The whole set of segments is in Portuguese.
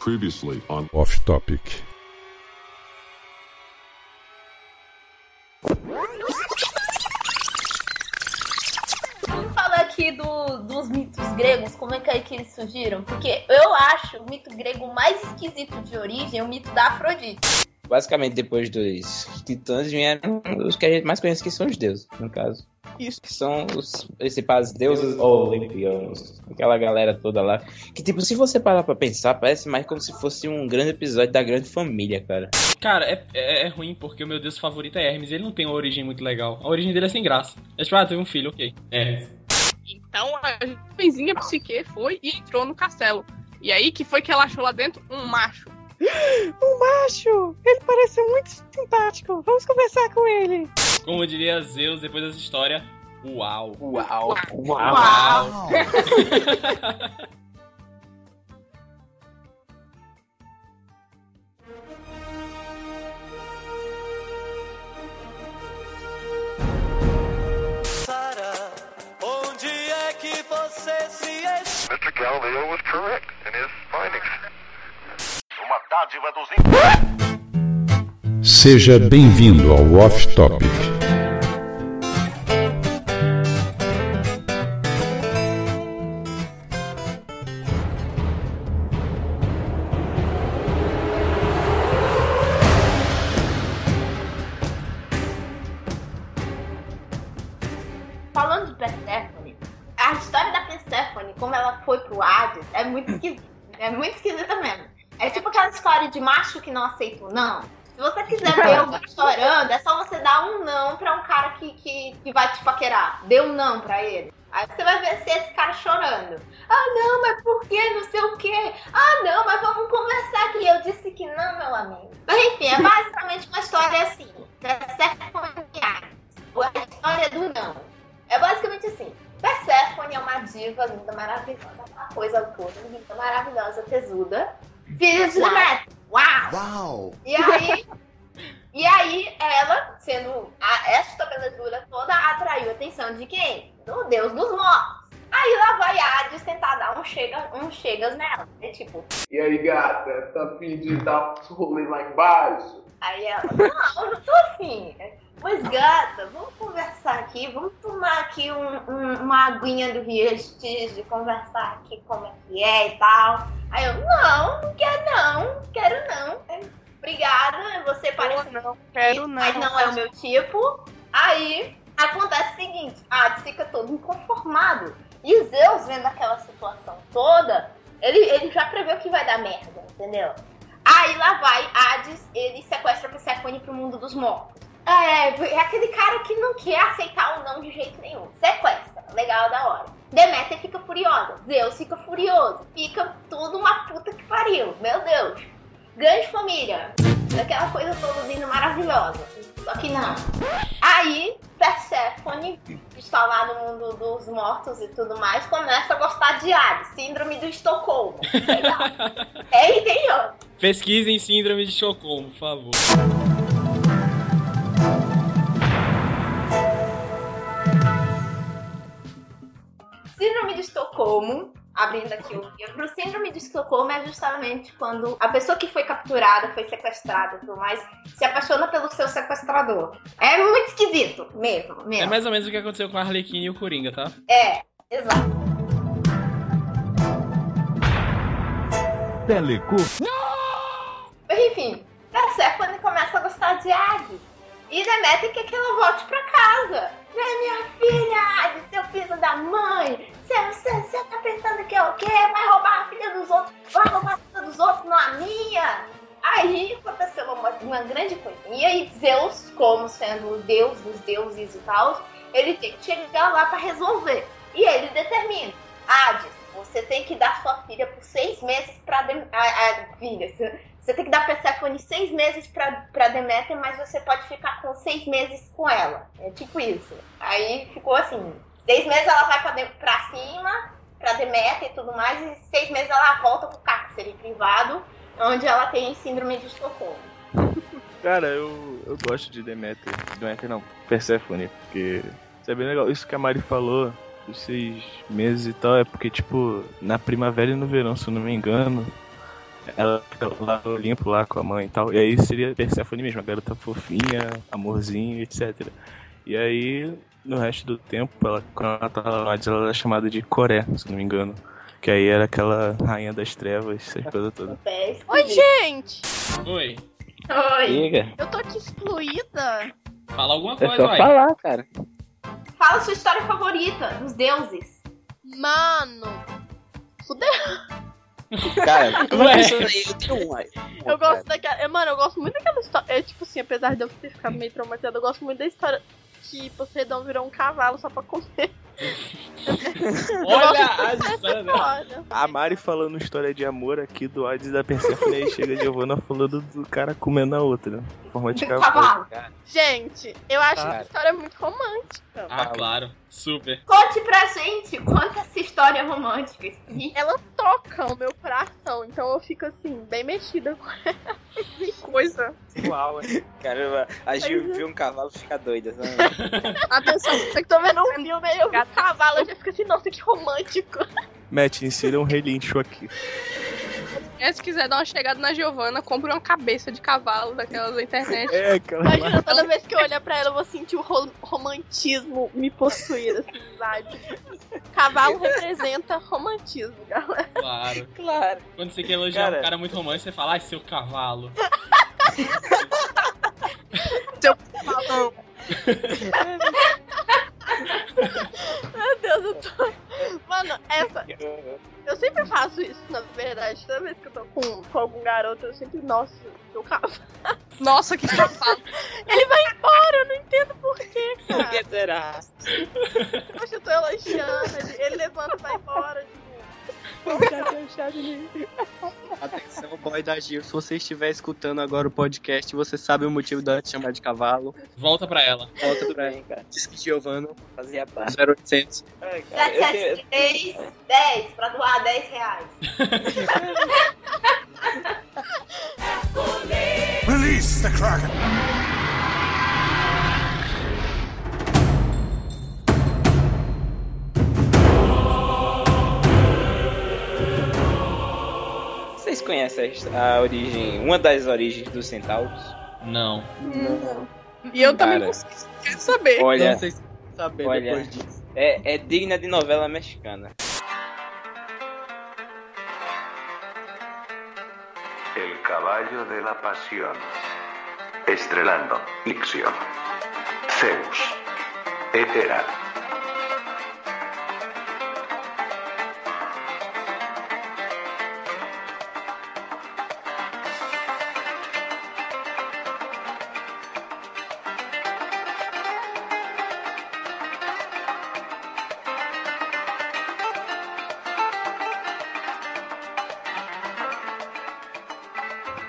Previously on Off Topic. Vamos falar aqui do- dos mitos gregos, como é que, é que eles surgiram? Porque eu acho o mito grego mais esquisito de origem o mito da Afrodite. Basicamente, depois dos titãs vieram os que a gente mais conhece, que são os deuses, no caso. Isso, que são os principais deuses olimpianos. Aquela galera toda lá. Que, tipo, se você parar pra pensar, parece mais como se fosse um grande episódio da grande família, cara. Cara, é, é, é ruim porque o meu deus favorito é Hermes. Ele não tem uma origem muito legal. A origem dele é sem graça. É tipo, ah, teve um filho, ok. Hermes. Então a jovenzinha Psique foi e entrou no castelo. E aí que foi que ela achou lá dentro um macho. Um macho! Ele parece muito simpático. Vamos conversar com ele. Como diria Zeus depois dessa história, uau. Uau! Uau! Sara, onde é que você se es... Mr. Galileo was correct in his findings. Uma dádiva dos Seja bem-vindo ao Off Topic. Falando de Persephone, a história da Persephone, como ela foi pro Hades, é muito esquisita. É muito esquisita mesmo. É tipo aquela história de macho que não aceita o não. Se você quiser ver alguém chorando, é só você dar um não pra um cara que, que, que vai te paquerar. Dê um não pra ele. Aí você vai ver se esse cara chorando. Ah, não, mas por quê? Não sei o quê. Ah, não, mas vamos conversar aqui. Eu disse que não, meu amigo. Mas enfim, é basicamente uma história assim. Persephone e Hades. A história do não. É basicamente assim. Persephone é uma diva linda, maravilhosa, uma coisa toda, linda, maravilhosa, tesuda. Filha de Deméter. Uau! Uau! E aí, e aí ela, sendo a, esta belezura toda, atraiu a atenção de quem? Do deus dos mortos. Aí lá vai Hades tentar dar um, chega, um chegas nela. É tipo, E aí, gata, tá a fim de dar um rolê lá embaixo? Aí ela, não, eu não tô afim. Mas gata, vamos conversar aqui, vamos tomar aqui um, um- uma aguinha do Riestes de conversar aqui como é que é e tal. Aí eu, não, não quero não, quero não. Obrigada, você parece não, quero não. mas não é o meu tipo. Aí acontece o seguinte, Hades fica todo inconformado. E Zeus, vendo aquela situação toda, ele, ele já prevê que vai dar merda, entendeu? Aí lá vai Hades, ele sequestra Persephone pro mundo dos mortos. É, é aquele cara que não quer aceitar o não de jeito nenhum. Sequestra, legal, da hora. Deméter fica furiosa, Zeus fica furioso, fica tudo uma puta que pariu, meu Deus. Grande família, aquela coisa toda linda, maravilhosa. Só que não. Aí, Persephone, que está lá no mundo dos mortos e tudo mais, começa a gostar de Hades, síndrome do Estocolmo. Legal. é, entendeu? Pesquisem síndrome de Estocolmo, por favor. Síndrome de Estocolmo, abrindo aqui o livro, síndrome de Estocolmo é justamente quando a pessoa que foi capturada, foi sequestrada e tudo mais, se apaixona pelo seu sequestrador. É muito esquisito, mesmo, É mesmo. mais ou menos o que aconteceu com a Arlequina e o Coringa, tá? É, exato. Teleco. Mas enfim, Persephone começa a gostar de Hades. E Deméter quer que ela volte pra casa. Vem, minha filha, Hades, seu filho da mãe. Você, você, tá pensando que é o quê? Vai roubar a filha dos outros, vai roubar a filha dos outros, não a minha. Aí aconteceu uma, uma grande coisinha e Zeus, como sendo o deus dos deuses e tal, ele tem que chegar lá pra resolver. E ele determina, Hades, você tem que dar sua filha por seis meses. Dem- a, a filha, você- tem que dar Persephone seis meses pra, pra Deméter, mas você pode ficar com seis meses com ela. É tipo isso. Aí ficou assim, seis meses ela vai pra, de- pra cima, pra Deméter e tudo mais, e seis meses ela volta pro cárcere privado, onde ela tem síndrome de Estocolmo. Cara, eu, eu gosto de Demeter. Demeter não, Persephone, porque isso é bem legal. Isso que a Mari falou, dos seis meses e tal, é porque, tipo, na primavera e no verão, se eu não me engano, ela fica lá no Olimpo, lá com a mãe e tal. E aí seria Persephone mesmo, a garota fofinha, amorzinho, etc. E aí, no resto do tempo, ela, quando ela tá lá ela era chamada de Coré, se não me engano. Que aí era aquela rainha das trevas, essas coisas todas. Oi, gente! Oi. Oi. Diga. Eu tô aqui excluída. Fala alguma É coisa, só vai. falar, cara. Fala sua história favorita dos deuses. Mano. Fudeu. Cara, pensando aí, eu tenho um aí. Eu gosto daquela. é, Mano, eu gosto muito daquela história. É tipo assim, apesar de eu ter ficado meio traumatizada, eu gosto muito da história que Poseidon virou um cavalo só pra comer. Olha. Olha. A Mari falando história de amor aqui do Hades e da Persephone, aí chega a Giovanna falando do cara comendo a outra. Forma de cavalo. Cavalo. Gente, eu acho Cara. essa história muito romântica. Ah, claro. Super. Conte pra gente, conta essa história romântica. explique. Ela toca o meu coração, então eu fico assim, bem mexida com ela. Que coisa. Uau, Caramba, a Gil é. viu um cavalo ficar doida. Sabe? Atenção, você que tá vendo um filme um cavalo, eu já fico assim, nossa, que romântico. Matt, insira um relincho aqui. E se quiser dar uma chegada na Giovanna, compre uma cabeça de cavalo daquelas da internet. É, cara. Imagina, toda vez que eu olhar pra ela, eu vou sentir o ro- romantismo me possuir, assim, sabe? Cavalo representa romantismo, galera. Claro. Claro. Quando você quer elogiar Cara. um cara muito romântico, você fala, ai, seu cavalo. Meu Deus, eu tô. Mano, essa. Eu sempre faço isso, na verdade. Toda vez que eu tô com, com algum garoto, eu sempre, nossa, eu cavalo. Nossa, que cavalo. Ele vai embora, eu não entendo por quê, Por cara. que será? Poxa, eu tô elogiando, ele, ele levanta e vai embora. Atenção, boy da Gil, se você estiver escutando agora o podcast, você sabe o motivo te chamar de cavalo. Volta pra ela. Volta pra cara. Diz que Giovanna, Fazia parte. 0800. Ai, cara, eu tenho- 773 10 pra doar 10 reais. Release the Kraken! Vocês conhecem a, a origem, uma das origens dos centauros? Não. E eu também Cara. não quero saber. Olha, Não sei se saber Olha. depois disso. é, é digna de novela mexicana. El caballo de la pasión. Estrelando. Ixion. Zeus. Hera.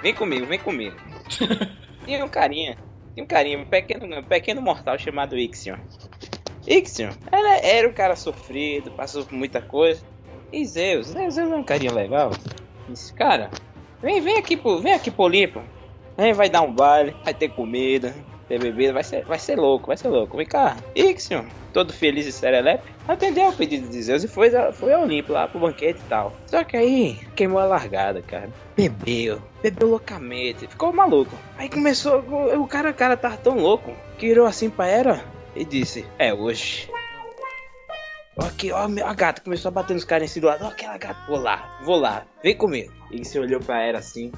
Vem comigo, vem comigo. Tinha um carinha, tinha um carinha, um pequeno, um pequeno mortal chamado Ixion. Ixion era, era um cara sofrido, passou por muita coisa. E Zeus, Zeus é um carinha legal. Disse, cara, vem, vem aqui pro, vem aqui pro Olimpo. Vem, vai dar um baile, vai ter comida, ter bebida, vai ser, vai ser louco, vai ser louco. Vem cá, Ixion, todo feliz e serelepe, atendeu o pedido de Zeus e foi, a- foi ao Olimpo lá pro banquete e tal. Só que aí queimou a largada, cara. Bebeu, bebeu loucamente, ficou maluco. Aí começou, o cara, o cara tava tão louco que virou assim pra Hera e disse: É hoje. Aqui, ó, a gata começou a bater nos caras assim do lado. Ó, aquela gata, vou lá, vou lá, vem comigo. Ele se olhou pra Hera assim,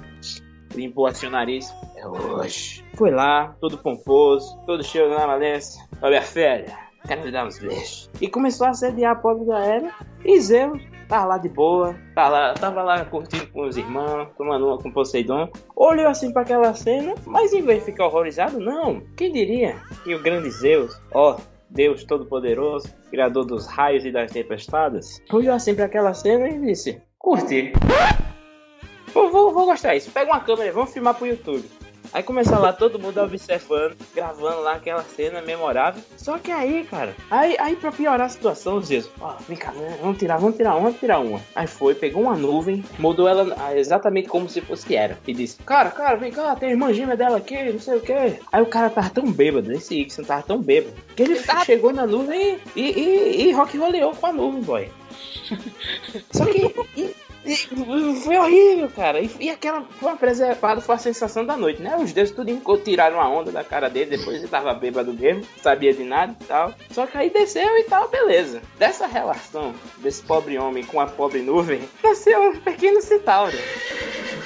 limpou assim o nariz. É hoje. Foi lá, todo pomposo, todo cheio de malemolência. Ó, minha filha, quero lhe dar uns beijos. E começou a assediar a pobre da Hera. E Zeus tava lá de boa, tava lá, tava lá curtindo com os irmãos, tomando uma com Poseidon. Olhou assim pra aquela cena, mas em vez de ficar horrorizado, não. Quem diria que o grande Zeus, ó, Deus Todo-Poderoso, Criador dos raios e das tempestades, olhou assim pra aquela cena e disse: Curti. Vou, vou, vou gostar disso. Pega uma câmera, vamos filmar pro YouTube. Aí começa lá todo mundo observando, gravando lá aquela cena memorável. Só que aí, cara, aí, aí pra piorar a situação, os Zeus, ó, vem cá, vamos tirar, vamos tirar uma, vamos tirar uma. Aí foi, pegou uma nuvem, mudou ela ah, exatamente como se fosse era. E disse, cara, cara, vem cá, tem a irmã gêmea dela aqui, não sei o que. Aí o cara tava tão bêbado, esse Ixon tava tão bêbado, que ele chegou na nuvem e, e, e, e rock roleou com a nuvem, boy. Só que. E- foi horrível, cara. E, e aquela foi uma preservada, foi a sensação da noite, né? Os deuses tudo tiraram uma onda da cara dele, depois ele tava bêbado mesmo, sabia de nada e tal. Só que aí desceu e tal, beleza. Dessa relação desse pobre homem com a pobre nuvem, nasceu um pequeno centauro.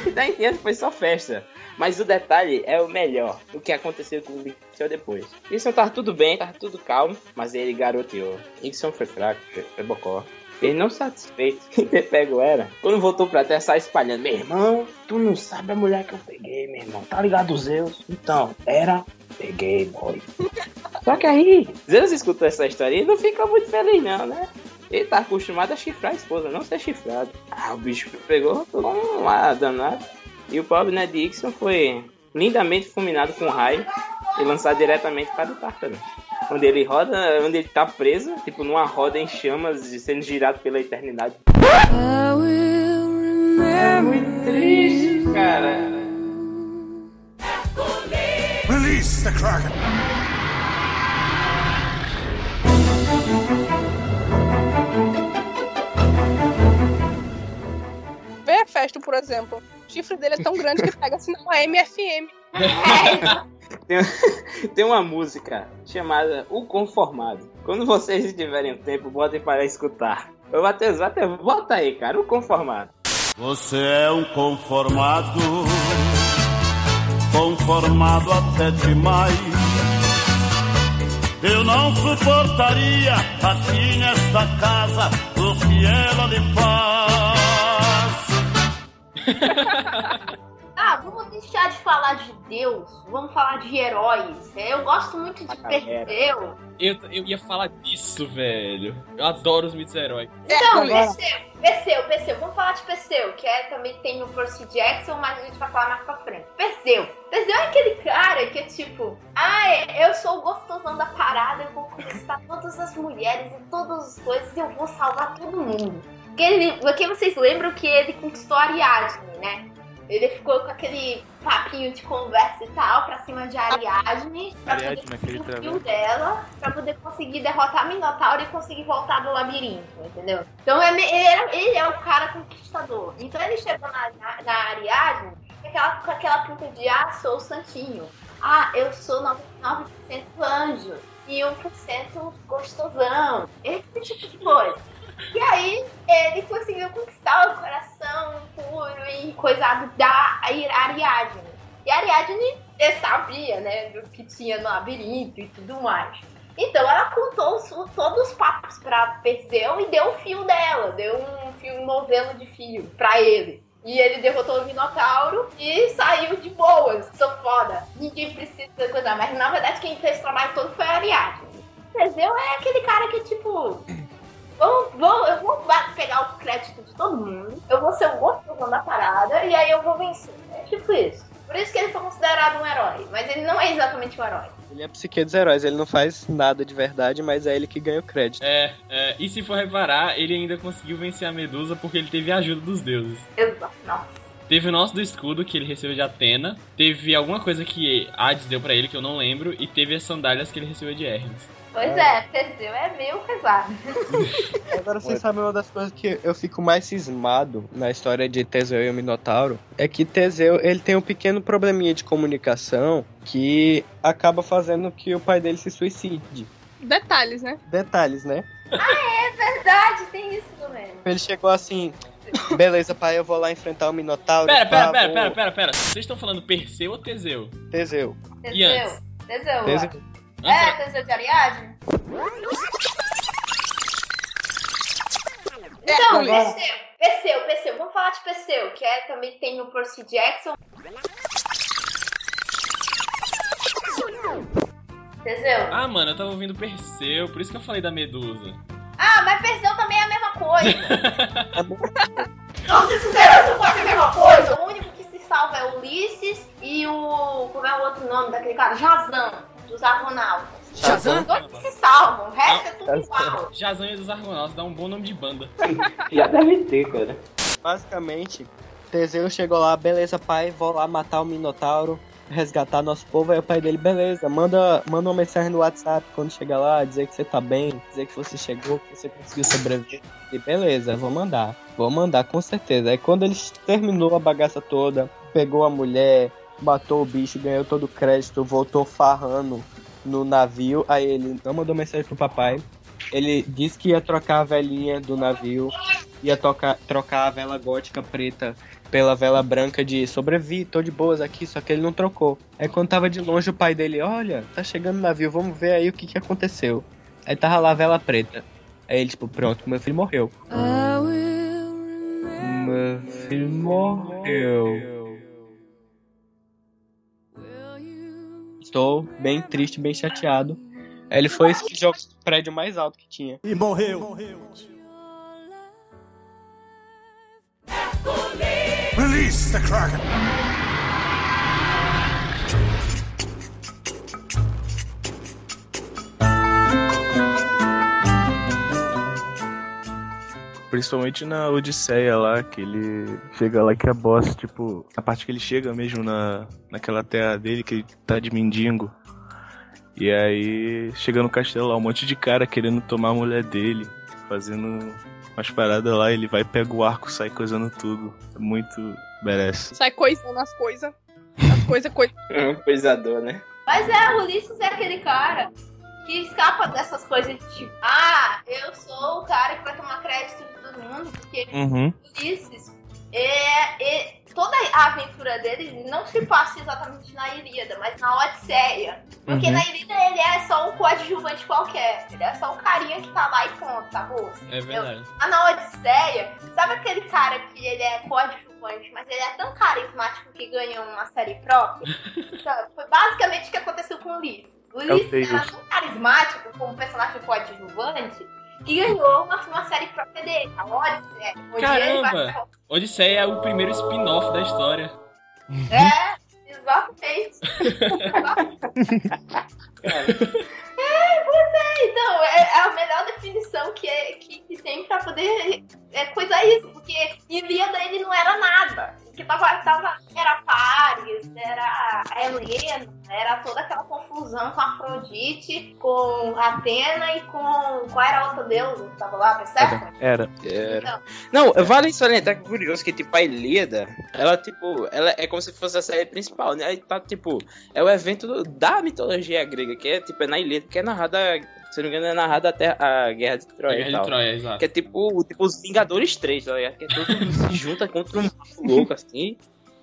E daí diante foi só festa. Mas o detalhe é o melhor, o que aconteceu com o Dixon depois. Dixon tava tudo bem, tava tudo calmo, mas ele garoteou. Dixon foi fraco, foi bocó. Ele não satisfeito em ter pego ela. Quando voltou pra terra, saiu espalhando. Meu irmão, tu não sabe a mulher que eu peguei, meu irmão. Tá ligado, Zeus? Então, era... Peguei, boy. Só que aí, Zeus escutou essa história e não fica muito feliz não, né? Ele tá acostumado a chifrar a esposa, não ser chifrado. Ah, o bicho pegou, tomou uma danada. E o pobre né, Dixon foi lindamente fulminado com raio e lançado diretamente para o Tártaro. Onde ele roda, onde ele tá preso, tipo numa roda em chamas e sendo girado pela eternidade. É muito triste, cara. Release the Kraken! Vê a festa, por exemplo. O chifre dele é tão grande que pega assim na MFM. Tem, tem uma música chamada O Conformado. Quando vocês tiverem tempo, botem para escutar. Ô, Matheus, Matheus, bota aí, cara, O Conformado. Você é um conformado, conformado até demais. Eu não suportaria aqui nesta casa o que ela lhe faz. Vamos deixar de falar de Deus, vamos falar de heróis. Eu gosto muito de Perseu. Eu, eu ia falar disso, velho. Eu adoro os mitos heróicos. Então, agora- Perseu, Perseu, Perseu, vamos falar de Perseu, que é, também tem o Percy Jackson, mas a gente vai falar mais pra frente. Perseu. Perseu é aquele cara que é tipo, ah, eu sou o gostosão da parada, eu vou conquistar todas as mulheres e todas as coisas e eu vou salvar todo mundo. Porque, ele, porque vocês lembram que ele conquistou Ariadne, né? Ele ficou com aquele papinho de conversa e tal pra cima de Ariadne, pra Ariadne, poder aquele conseguir o travesti. fio dela, pra poder conseguir derrotar Minotauro e conseguir voltar do labirinto, entendeu? Então ele, ele era- ele é o cara conquistador. Então ele chegou na, na, na Ariadne com aquela, com aquela pinta de ah, sou o santinho. Ah, eu sou 99% anjo e 1% gostosão. Esse tipo de coisa. E aí, ele conseguiu conquistar o coração puro e coisado da Ariadne. E a Ariadne sabia, né, do que tinha no labirinto e tudo mais. Então ela contou os- todos os papos pra Perseu e deu o fio dela, deu um fio um novelo de fio pra ele. E ele derrotou o Minotauro e saiu de boas. Sou foda. Ninguém precisa coisa. Mas na verdade quem fez o trabalho todo foi a Ariadne. Perseu é aquele cara que, tipo, Vou, vou, eu vou pegar o crédito de todo mundo, eu vou ser o gostosão da parada e aí eu vou vencer. É tipo isso. Por isso que ele foi considerado um herói, mas ele não é exatamente um herói. Ele é psique dos heróis, ele não faz nada de verdade, mas é ele que ganha o crédito. É, é, e se for reparar, ele ainda conseguiu vencer a Medusa porque ele teve a ajuda dos deuses. Exato. Nossa. Teve o nosso do escudo que ele recebeu de Atena, teve alguma coisa que Hades deu pra ele que eu não lembro, e teve as sandálias que ele recebeu de Hermes. Pois é, Teseu é meio pesado. Agora vocês sabem uma das coisas que eu fico mais cismado na história de Teseu e o Minotauro é que Teseu ele tem um pequeno probleminha de comunicação que acaba fazendo que o pai dele se suicide. Detalhes, né? Detalhes, né? É verdade, tem isso também. Ele chegou assim, beleza, pai, eu vou lá enfrentar o Minotauro. Pera, pera, pá, pera, vou- pera, pera, pera. Vocês estão falando Perseu ou Teseu? Teseu. E antes? Teseu. Teseu. É, Teseu de Ariadne? Então, Hércules. Perseu, Perseu, Perseu, vamos falar de Perseu, que é, também tem o Percy Jackson. Teseu. Ah, mano, eu tava ouvindo Perseu, por isso que eu falei da Medusa. Ah, mas Perseu também é a mesma coisa. Não, se fizeram, não pode ser a mesma coisa. O único que se salva é Ulisses e o. Como é o outro nome daquele cara? Jazão, dos Argonautas. Shazam? Os dois que se salvam, o resto é tudo igual. Jazão e dos Argonautas dá um bom nome de banda. Já deve ter, cara. Basicamente, Teseu chegou lá, beleza, pai, vou lá matar o Minotauro. resgatar nosso povo. Aí o pai dele, beleza, manda, manda uma mensagem no WhatsApp quando chegar lá, dizer que você tá bem, dizer que você chegou, que você conseguiu sobreviver. E beleza, vou mandar. Vou mandar, com certeza. Aí quando ele terminou a bagaça toda, pegou a mulher, matou o bicho, ganhou todo o crédito, voltou farrando no navio. Aí ele não mandou mensagem pro papai. Ele disse que ia trocar a velhinha do navio, ia tocar, trocar a vela gótica preta pela vela branca de sobrevi, tô de boas aqui, só que ele não trocou. Aí quando tava de longe o pai dele, olha, tá chegando o navio, vamos ver aí o que que aconteceu. Aí tava lá a vela preta. Aí ele, tipo, pronto, meu filho morreu. Meu filho morreu. Estou bem triste, bem chateado. Aí ele foi esse jogo prédio mais alto que tinha. E morreu. Release the Kraken. Principalmente na Odisseia lá, que ele chega lá que é boss, tipo, a parte que ele chega mesmo na, naquela terra dele, que ele tá de mendigo. E aí chega no castelo lá, um monte de cara querendo tomar a mulher dele, fazendo umas paradas lá, ele vai, pega o arco, sai coisando tudo. É Muito merece. Sai coisando as coisas. As coisas, coisa. Um coisador, né? Mas é, o Ulisses é aquele cara que escapa dessas coisas de tipo, ah, eu sou o cara que vai tomar crédito de todo mundo, porque Uhum. Ulisses é, é- toda a aventura dele não se passa exatamente na Ilíada, mas na Odisseia. Porque Uhum. na Ilíada ele é só um coadjuvante qualquer. Ele é só o carinha que tá lá e pronto, acabou. É verdade. Mas na Odisseia, sabe aquele cara que ele é coadjuvante, mas ele é tão carismático que ganhou uma série própria? Sabe? Foi basicamente o que aconteceu com o Ulisses. O É o Ulisses era tão carismático como personagem coadjuvante que ganhou uma, uma série própria dele, a Odisseia. ele vai- Caramba! Odisseia é o primeiro spin-off da história. É, exatamente. É, pois é, então, é, é a melhor definição que, é, que, que tem pra poder é, coisar isso, porque Ilíada ele não era nada. O que tava, tava era Paris, era a Helena, era toda aquela confusão com Afrodite, com Atena e com. Qual era a outra deusa que tava lá, percebe? Era. Então, Não, vale salientar que é curioso que, tipo, a Ilíada, ela, tipo, ela é como se fosse a série principal, né? Aí tá, tipo, é o evento da mitologia grega, que é, tipo, é na Ilíada, que é narrada, se não me engano, é narrada até a Guerra de A Troia Guerra e de. Troia, exato. Que é tipo, tipo os Vingadores 3, tá ligado? Que é todo mundo se junta contra um louco, assim.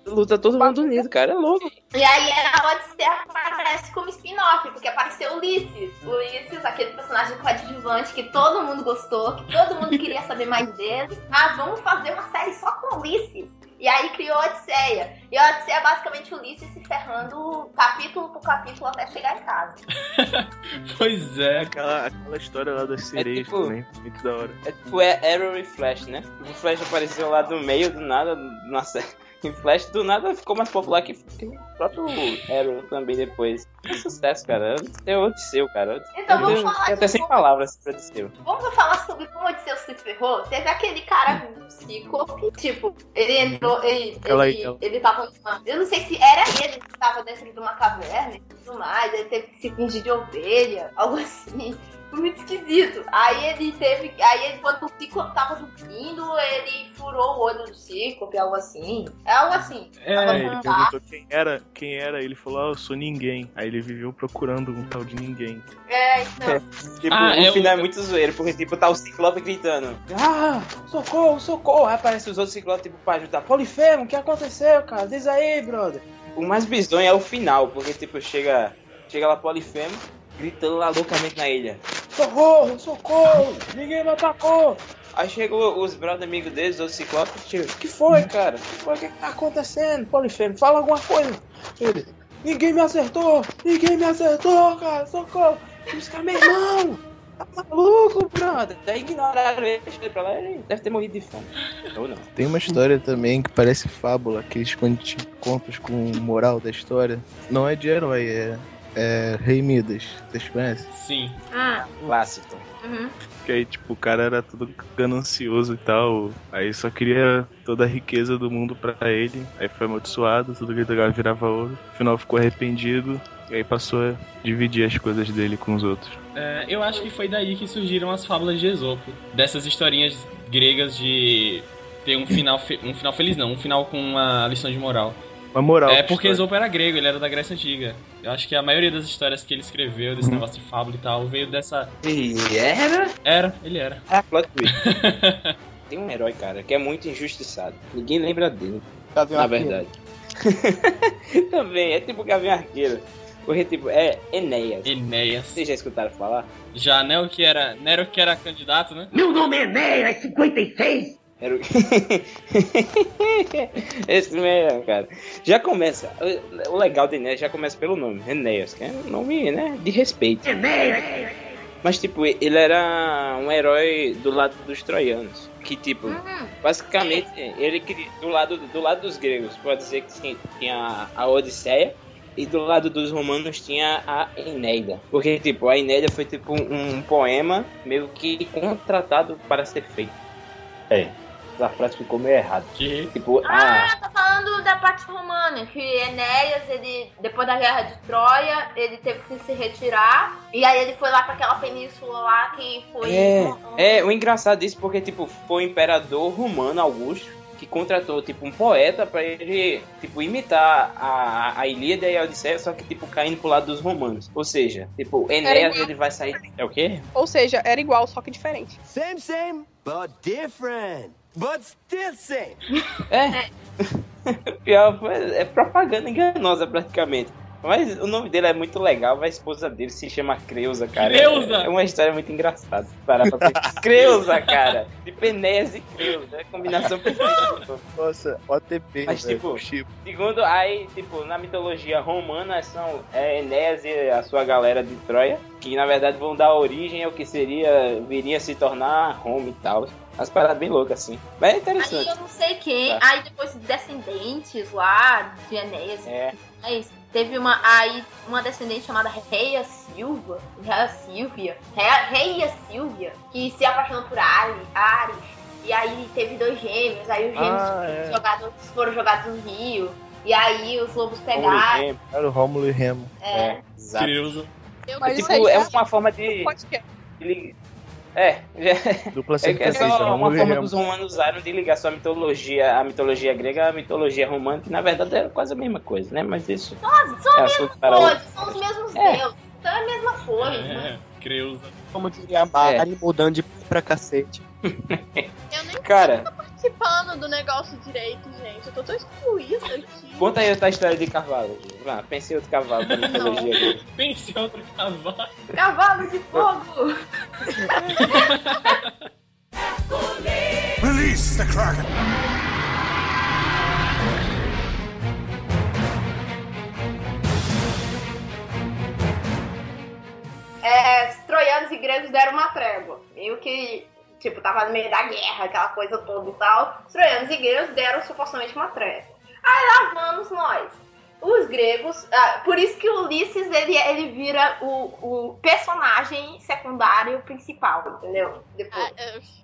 Luta todo mundo unido, cara. É louco. E aí a Odisseia aparece como spin-off, porque apareceu Ulisses. Ulisses, aquele personagem coadjuvante que todo mundo gostou, que todo mundo queria saber mais dele. Ah, vamos fazer uma série só com Ulisses. E aí criou a Odisseia. E a Odisseia é basicamente Ulisses se ferrando capítulo por capítulo até chegar em casa. Pois é. Aquela, aquela história lá das sereias tipo- também, muito da hora. É tipo é Arrow e Flash, né? O Flash apareceu lá do meio, do nada, na série. E Flash do nada ficou mais popular que o próprio Arrow também depois. Que sucesso, cara. É Odisseu, cara. Então vamos falar tem até sem como- palavras pra Odisseu. Vamos falar sobre como Odisseu se ferrou? Teve aquele cara do Cíclope, tipo, ele entrou, ele, Ela- ele, ela- ele tava numa. Eu não sei se era ele que tava dentro de uma caverna e tudo mais, ele teve que se fingir de ovelha, algo assim. Muito esquisito. Aí ele teve. Aí ele, quando o Cíclope tava dormindo, ele furou o olho do Cíclope, algo assim. É algo assim. É, Tava ele perguntou quem era, quem era, ele falou, ah, eu sou ninguém. Aí ele viveu procurando um tal de ninguém. É, então. Tipo, Ah, o é final o- é muito zoeiro, porque tipo, tá o Ciclope gritando. Ah, socorro, socorro. Aí aparece os outros Ciclopes, tipo, pra ajudar. Polifemo, o que aconteceu, cara? Diz aí, brother. O mais bizonho é o final, porque tipo, chega, chega lá Polifemo, gritando lá loucamente na ilha. Socorro, socorro, ninguém me atacou. Aí chegou os brother amigos deles, os Ciclopes, chega, o que foi, cara? O que foi? O que que tá acontecendo? Polifemo, fala alguma coisa. Ele, ninguém me acertou, ninguém me acertou, cara, socorro. Os caras, meu irmão, tá maluco, brother. Daí ignoraram ele, deixaram pra lá, ele deve ter morrido de fome. Ou não. Tem uma história também que parece fábula, aqueles contos com moral da história. Não é de herói, é, é Rei Midas. Vocês conhecem? Sim. Ah, Clássico. Uhum. Que aí, tipo, o cara era todo ganancioso e tal. Aí só queria toda a riqueza do mundo pra ele. Aí foi amaldiçoado, tudo que ele pegava virava ouro. No final ficou arrependido. E aí passou a dividir as coisas dele com os outros. É, eu acho que foi daí que surgiram as fábulas de Esopo. Dessas historinhas gregas de ter um final, fe- um final feliz, não, um final com uma lição de moral. Uma moral. É porque história. Esopo era grego, ele era da Grécia Antiga. Eu acho que a maioria das histórias que ele escreveu, desse negócio de fábula e tal, veio dessa. E era? Era, ele era. Ah, plot twist. Tem um herói, cara, que é muito injustiçado. Ninguém lembra dele. Gavião na verdade. Também, é tipo Gavião Arqueiro. Porque, tipo, é Enéas. Enéas. Vocês já escutaram falar? Já Nero que era. Nero que era candidato, né? Meu nome é Enéas 56! Era o... Esse mesmo, cara. Já começa. O legal de Enéas já começa pelo nome, Enéas, que é um nome, né? De respeito. Mas, tipo, ele era um herói do lado dos troianos. Que, tipo, basicamente, ele queria- do lado, do lado dos gregos, pode dizer que sim, tinha a Odisseia. E do lado dos romanos tinha a Enéida. Porque, tipo, a Enéida foi, tipo, um, um poema meio que contratado para ser feito. É, a frase ficou meio errada. Que? Tipo, Ah, ah, tá falando da parte romana, que Enéas, ele, depois da guerra de Troia, ele teve que se retirar. E aí ele foi lá pra aquela península lá que foi. É, é, o engraçado disso porque, tipo, foi o imperador romano Augusto que contratou, tipo, um poeta pra ele, tipo, imitar a, a Ilíada e a Odisseia, só que, tipo, caindo pro lado dos romanos. Ou seja, tipo, Enéas, ele vai sair... É o quê? Ou seja, era igual, só que diferente. Same, same, but different. Same. É. Pior, é propaganda enganosa, praticamente. Mas o nome dele é muito legal, a esposa dele se chama Creusa, cara. Creusa! É uma história muito engraçada. Parar pra. Creusa, cara! De Penéas e Creusa. É a combinação perfeita. Nossa, OTP, Mas, tipo, Chico. Segundo, aí, tipo, na mitologia romana são é, Enéas e a sua galera de Troia, que na verdade vão dar origem ao que seria, viria a se tornar Roma e tal. As paradas bem loucas, assim. Mas é Aí interessante. eu não sei quem, Tá. aí depois descendentes lá de Enéas. É. Mas teve uma aí uma descendente chamada Reia Silva, Reia Silvia, Reia, Silvia, que se apaixonou por Ari, Ares. E aí teve dois gêmeos, aí os gêmeos Ah, foram, é. jogados, foram jogados no rio. E aí os lobos pegaram. Era o Rômulo e Remo. É. exato. Creusa. Eu É, tipo, é uma forma de. De- É, Dupla é, que é uma e forma que os romanos usaram de ligar sua mitologia, a mitologia grega à mitologia romana, que na verdade é quase a mesma coisa, né? Mas isso. Nossa, são É a assunto mesma para coisa, outro. são os mesmos É. deuses. Então é a mesma coisa. É, Creusa. Como diria a Mari, mudando de pra cacete. Eu nem Cara, tô participando do negócio direito, gente. Eu tô tão excluída aqui. conta aí outra história de cavalo. Ah, pensei em outro cavalo da mitologia grega. Pense em outro cavalo. Cavalo de fogo! Release the Kraken! é, os troianos e gregos deram uma trégua. Meio que, tipo, tava no meio da guerra, aquela coisa toda e tal. Os troianos e gregos deram supostamente uma trégua. Aí lá vamos nós. Os gregos, ah, por isso que o Ulisses ele, ele vira o, o personagem secundário principal, entendeu? Depois.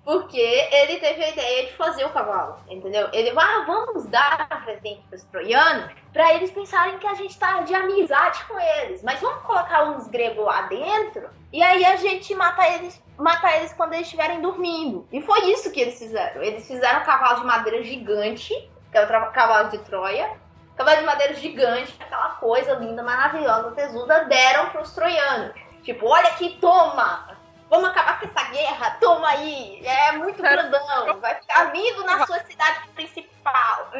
Porque ele teve a ideia de fazer o cavalo, entendeu? Ele vai, ah, vamos dar um presente para os troianos para eles pensarem que a gente tá de amizade com eles. Mas vamos colocar uns gregos lá dentro e aí a gente mata eles, mata eles quando eles estiverem dormindo. E foi isso que eles fizeram. Eles fizeram um cavalo de madeira gigante, que é o cavalo de Troia. Cavalo de madeira gigante, aquela coisa linda, maravilhosa, tesuda, deram pros troianos. Tipo, olha aqui, toma! Vamos acabar com essa guerra, toma aí! É muito grandão, vai ficar lindo na sua cidade principal.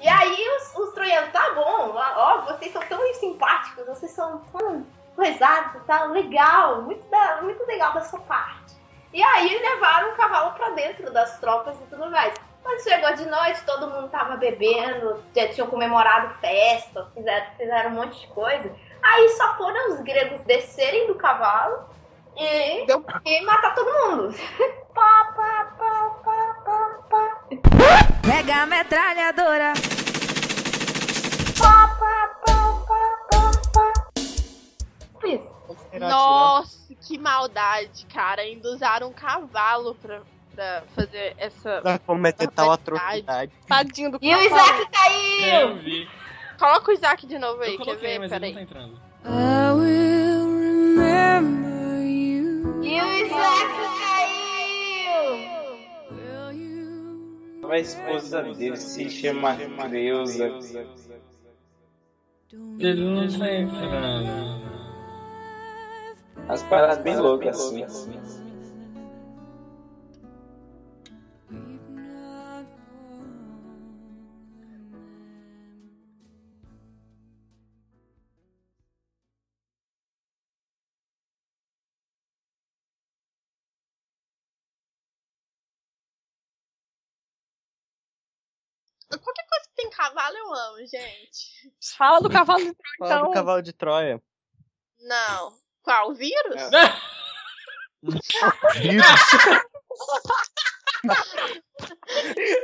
E aí os, os troianos, tá bom, ó, vocês são tão simpáticos, vocês são tão coisados, tá legal, muito, da- muito legal da sua parte. E aí levaram o cavalo pra dentro das tropas e tudo mais. Quando chegou de noite, todo mundo tava bebendo, já tinham comemorado festa, fizeram, fizeram um monte de coisa. Aí só foram os gregos descerem do cavalo e, e matar todo mundo. pá, pá, pá, pá, pá, pá. Pega a metralhadora. Nossa, que maldade, cara, ainda usaram um cavalo pra, pra fazer essa. Pra cometer tal atrocidade. Tadinho do E o cavalo. Isaac caiu! Eu vi. Coloca o Isaac de novo aí, quer ver? mas ele Peraí. não tá entrando. I will remember you. E o Isaac caiu! A esposa dele se chama Creuza. Ele não tá entrando. As paradas bem loucas assim. Qualquer coisa que tem cavalo eu amo, gente. Fala do cavalo de Troia, Fala do então. cavalo de Troia. Não. Qual? O vírus?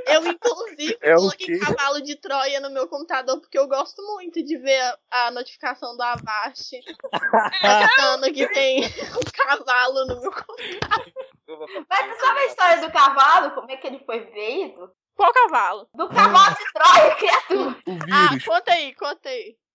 Eu, inclusive, É coloquei cavalo de Troia no meu computador porque eu gosto muito de ver a, notificação do Avast mostrando que tem um cavalo no meu computador. Mas tu sabe a história do cavalo? Como é que ele foi feito? Qual cavalo? Do cavalo de Troia, criatura! O Ah, vírus. conta aí, conta aí.